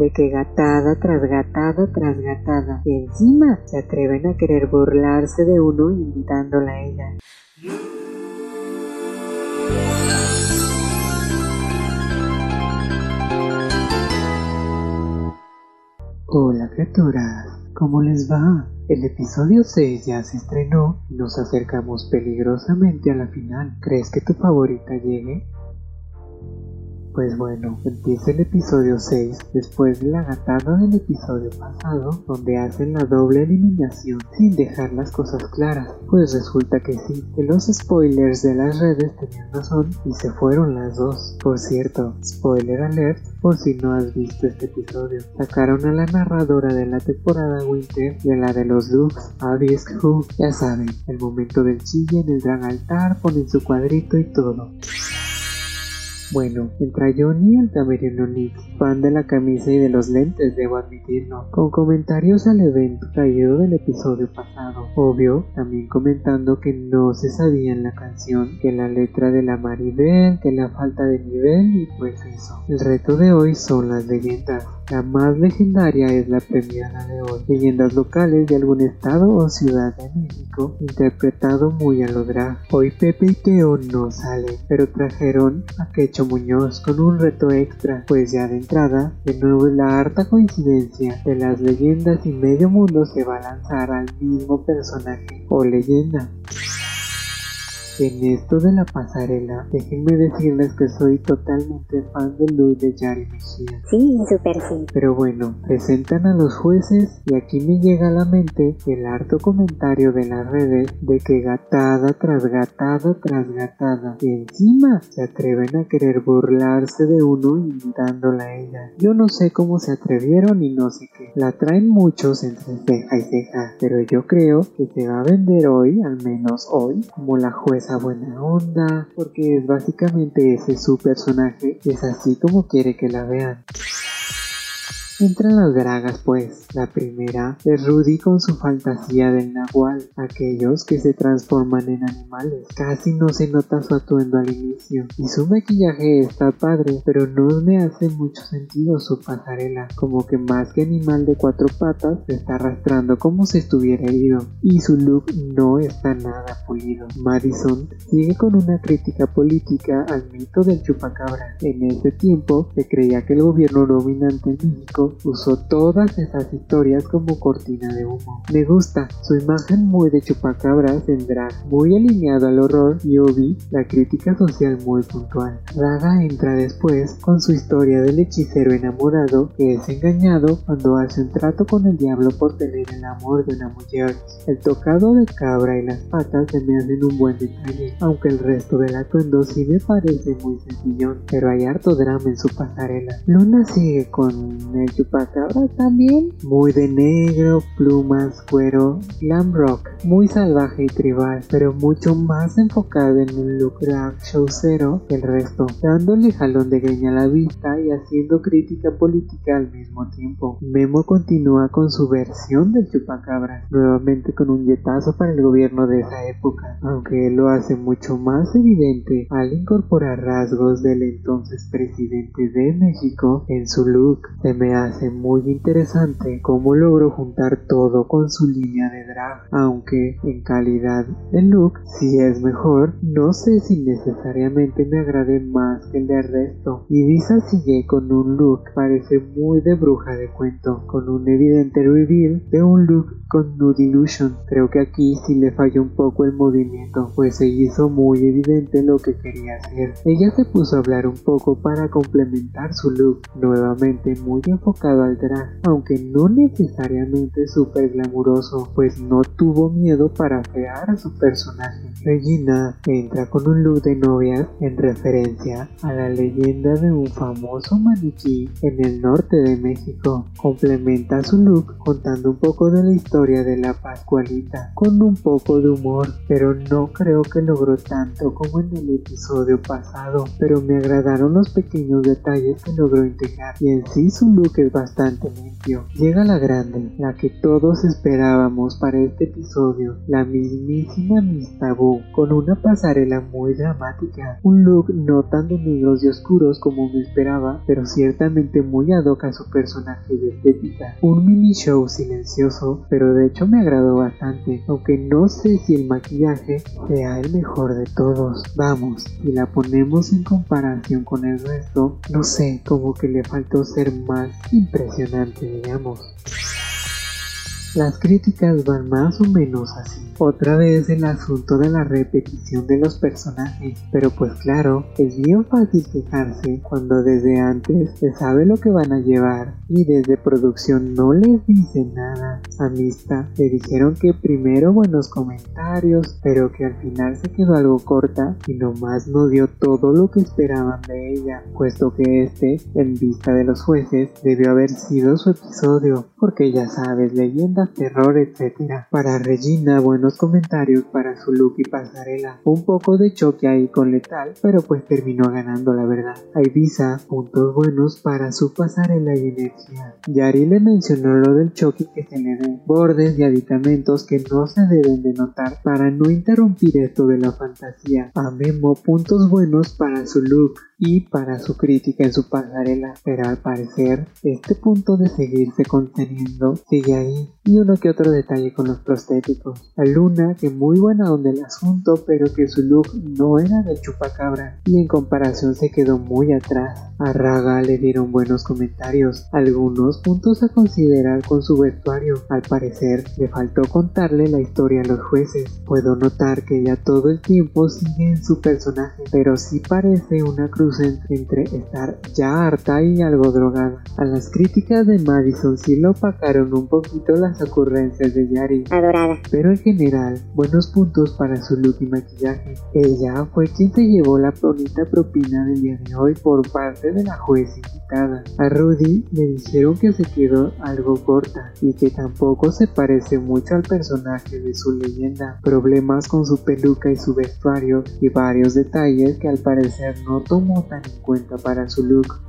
de que gatada tras gatada tras gatada y encima se atreven a querer burlarse de uno invitándola a ella. Hola criaturas, ¿cómo les va? El episodio 6 ya se estrenó y nos acercamos peligrosamente a la final. ¿Crees que tu favorita llegue? Pues bueno, empieza el episodio 6 después de la gatada del episodio pasado, donde hacen la doble eliminación sin dejar las cosas claras. Pues resulta que sí, que los spoilers de las redes tenían razón y se fueron las dos. Por cierto, spoiler alert, por si no has visto este episodio, sacaron a la narradora de la temporada Winter y a la de los Lux, Abisk Who, ya saben, el momento del chille en el drag altar, ponen su cuadrito y todo. Bueno, entra Johnny al camerino Nick, fan de la camisa y de los lentes, debo admitirlo, con comentarios al evento caído del episodio pasado. Obvio, también comentando que no se sabía en la canción, que la letra de la Maribel, que la falta de nivel y pues eso. El reto de hoy son las leyendas. La más legendaria es la premiada de hoy, leyendas locales de algún estado o ciudad de México, interpretado muy a lo drag. Hoy Pepe y Teo no salen, pero trajeron a Quecho Muñoz con un reto extra, pues ya de entrada, de nuevo la harta coincidencia de las leyendas y medio mundo se va a lanzar al mismo personaje o leyenda. En esto de la pasarela, déjenme decirles que soy totalmente fan del look de Yari Mejía. Sí, súper sí. Pero bueno, presentan a los jueces y aquí me llega a la mente el harto comentario de las redes de que gatada tras gatada tras gatada y encima se atreven a querer burlarse de uno invitándola a ella. Yo no sé cómo se atrevieron y no sé qué. La traen muchos entre ceja y ceja, pero yo creo que se va a vender hoy, al menos hoy, como la jueza buena onda, porque es básicamente ese su personaje, es así como quiere que la vean. Entran las dragas pues. La primera es Rudy con su fantasía del nahual, aquellos que se transforman en animales. Casi no se nota su atuendo al inicio. Y su maquillaje está padre, pero no me hace mucho sentido su pasarela. Como que más que animal de cuatro patas, se está arrastrando como si estuviera herido. Y su look no está nada pulido. Madison sigue con una crítica política al mito del chupacabra. En ese tiempo se creía que el gobierno dominante en México usó todas esas historias como cortina de humo. Me gusta, su imagen muy de chupacabras en drag, muy alineado al horror y Obi, la crítica social muy puntual. Raga entra después con su historia del hechicero enamorado que es engañado cuando hace un trato con el diablo por tener el amor de una mujer. El tocado de cabra y las patas se me hacen un buen detalle, aunque el resto del atuendo sí me parece muy sencillón, pero hay harto drama en su pasarela. Luna sigue con el chupacabra también. Muy de negro, plumas, cuero, glam rock. Muy salvaje y tribal, pero mucho más enfocado en un look drag showcero que el resto, dándole jalón de greña a la vista y haciendo crítica política al mismo tiempo. Memo continúa con su versión del chupacabra, nuevamente con un yetazo para el gobierno de esa época, aunque lo hace mucho más evidente al incorporar rasgos del entonces presidente de México en su look. Se me muy interesante cómo logró juntar todo con su línea de drag, aunque en calidad de look si es mejor, no sé si necesariamente me agrade más que el de resto. Ibiza sigue con un look parece muy de bruja de cuento, con un evidente reveal de un look con Nude Illusion. Creo que aquí sí le falló un poco el movimiento, pues se hizo muy evidente lo que quería hacer. Ella se puso a hablar un poco para complementar su look, nuevamente muy enfocado aunque no necesariamente súper glamuroso, pues no tuvo miedo para crear a su personaje. Regina entra con un look de novia en referencia a la leyenda de un famoso maniquí en el norte de México. Complementa su look contando un poco de la historia de la Pascualita con un poco de humor, pero no creo que logró tanto como en el episodio pasado, pero me agradaron los pequeños detalles que logró integrar y en sí su look bastante limpio. Llega la grande, la que todos esperábamos para este episodio, la mismísima Miss con una pasarela muy dramática, un look no tan de negros y oscuros como me esperaba, pero ciertamente muy ad hoc a su personaje y estética. Un mini show silencioso, pero de hecho me agradó bastante, aunque no sé si el maquillaje sea el mejor de todos. Vamos, si la ponemos en comparación con el resto, no sé, como que le faltó ser más impresionante, digamos. Las críticas van más o menos así. Otra vez el asunto de la repetición de los personajes, pero pues claro, es bien fácil quejarse cuando desde antes se sabe lo que van a llevar y desde producción no les dicen nada. A Mista le dijeron que primero buenos comentarios, pero que al final se quedó algo corta y nomás no dio todo lo que esperaban de ella, puesto que este, en vista de los jueces, debió haber sido su episodio, porque ya sabes, leyendas, terror, etc. Para Regina, buenos comentarios para su look y pasarela. Un poco de choque ahí con Letal, pero pues terminó ganando la verdad. A Ibiza, puntos buenos para su pasarela y energía. Yari le mencionó lo del choque que se le bordes y aditamentos que no se deben de notar para no interrumpir esto de la fantasía. A Memo, puntos buenos para su look y para su crítica en su pasarela, pero al parecer este punto de seguirse conteniendo sigue ahí y uno que otro detalle con los prostéticos. A Luna que muy buena onda el asunto pero que su look no era de chupacabra y en comparación se quedó muy atrás. A Raga le dieron buenos comentarios, algunos puntos a considerar con su vestuario. Al parecer le faltó contarle la historia a los jueces. Puedo notar que ella todo el tiempo sigue en su personaje, pero sí parece una cruz entre estar ya harta y algo drogada. A las críticas de Madison sí lo opacaron un poquito las ocurrencias de Yari. Adorada. Pero en general, buenos puntos para su look y maquillaje. Ella fue quien se llevó la bonita propina del día de hoy por parte de la juez invitada. A Rudy le dijeron que se quedó algo corta y que tampoco se parece mucho al personaje de su leyenda. Problemas con su peluca y su vestuario y varios detalles que al parecer no tomó tan en cuenta para su look.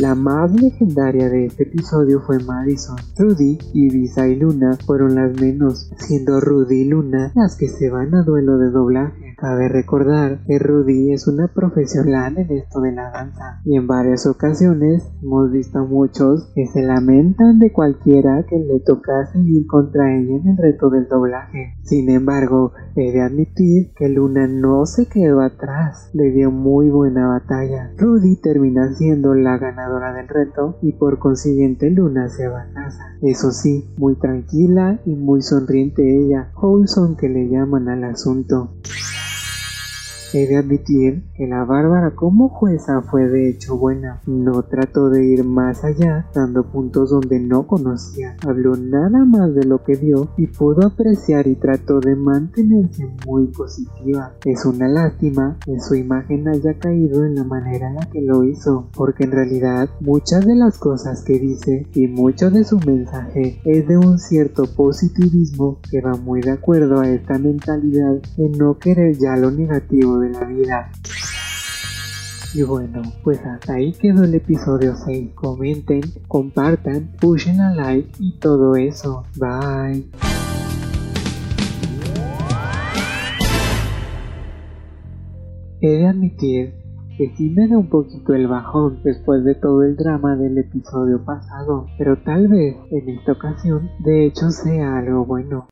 La más legendaria de este episodio fue Madison. Rudy, Ibiza y Luna fueron las menos, siendo Rudy y Luna las que se van a duelo de doblaje. Cabe recordar que Rudy es una profesional en esto de la danza y en varias ocasiones hemos visto a muchos que se lamentan de cualquiera que le tocase ir contra ella en el reto del doblaje. Sin embargo, he de admitir que Luna no se quedó atrás, le dio muy buena batalla. Rudy termina siendo la ganadora del reto y por consiguiente Luna se va. Eso sí, muy tranquila y muy sonriente ella, Wholesome que le llaman al asunto. He de admitir que la Bárbara como jueza fue de hecho buena. No trató de ir más allá, dando puntos donde no conocía. Habló nada más de lo que vio y pudo apreciar y trató de mantenerse muy positiva. Es una lástima que su imagen haya caído en la manera en la que lo hizo, porque en realidad muchas de las cosas que dice y mucho de su mensaje es de un cierto positivismo que va muy de acuerdo a esta mentalidad de no querer ya lo negativo la vida. Y bueno, pues hasta ahí quedó el episodio 6. Comenten, compartan, pushen a like y todo eso. Bye. He de admitir que sí me da un poquito el bajón después de todo el drama del episodio pasado, pero tal vez en esta ocasión de hecho sea algo bueno.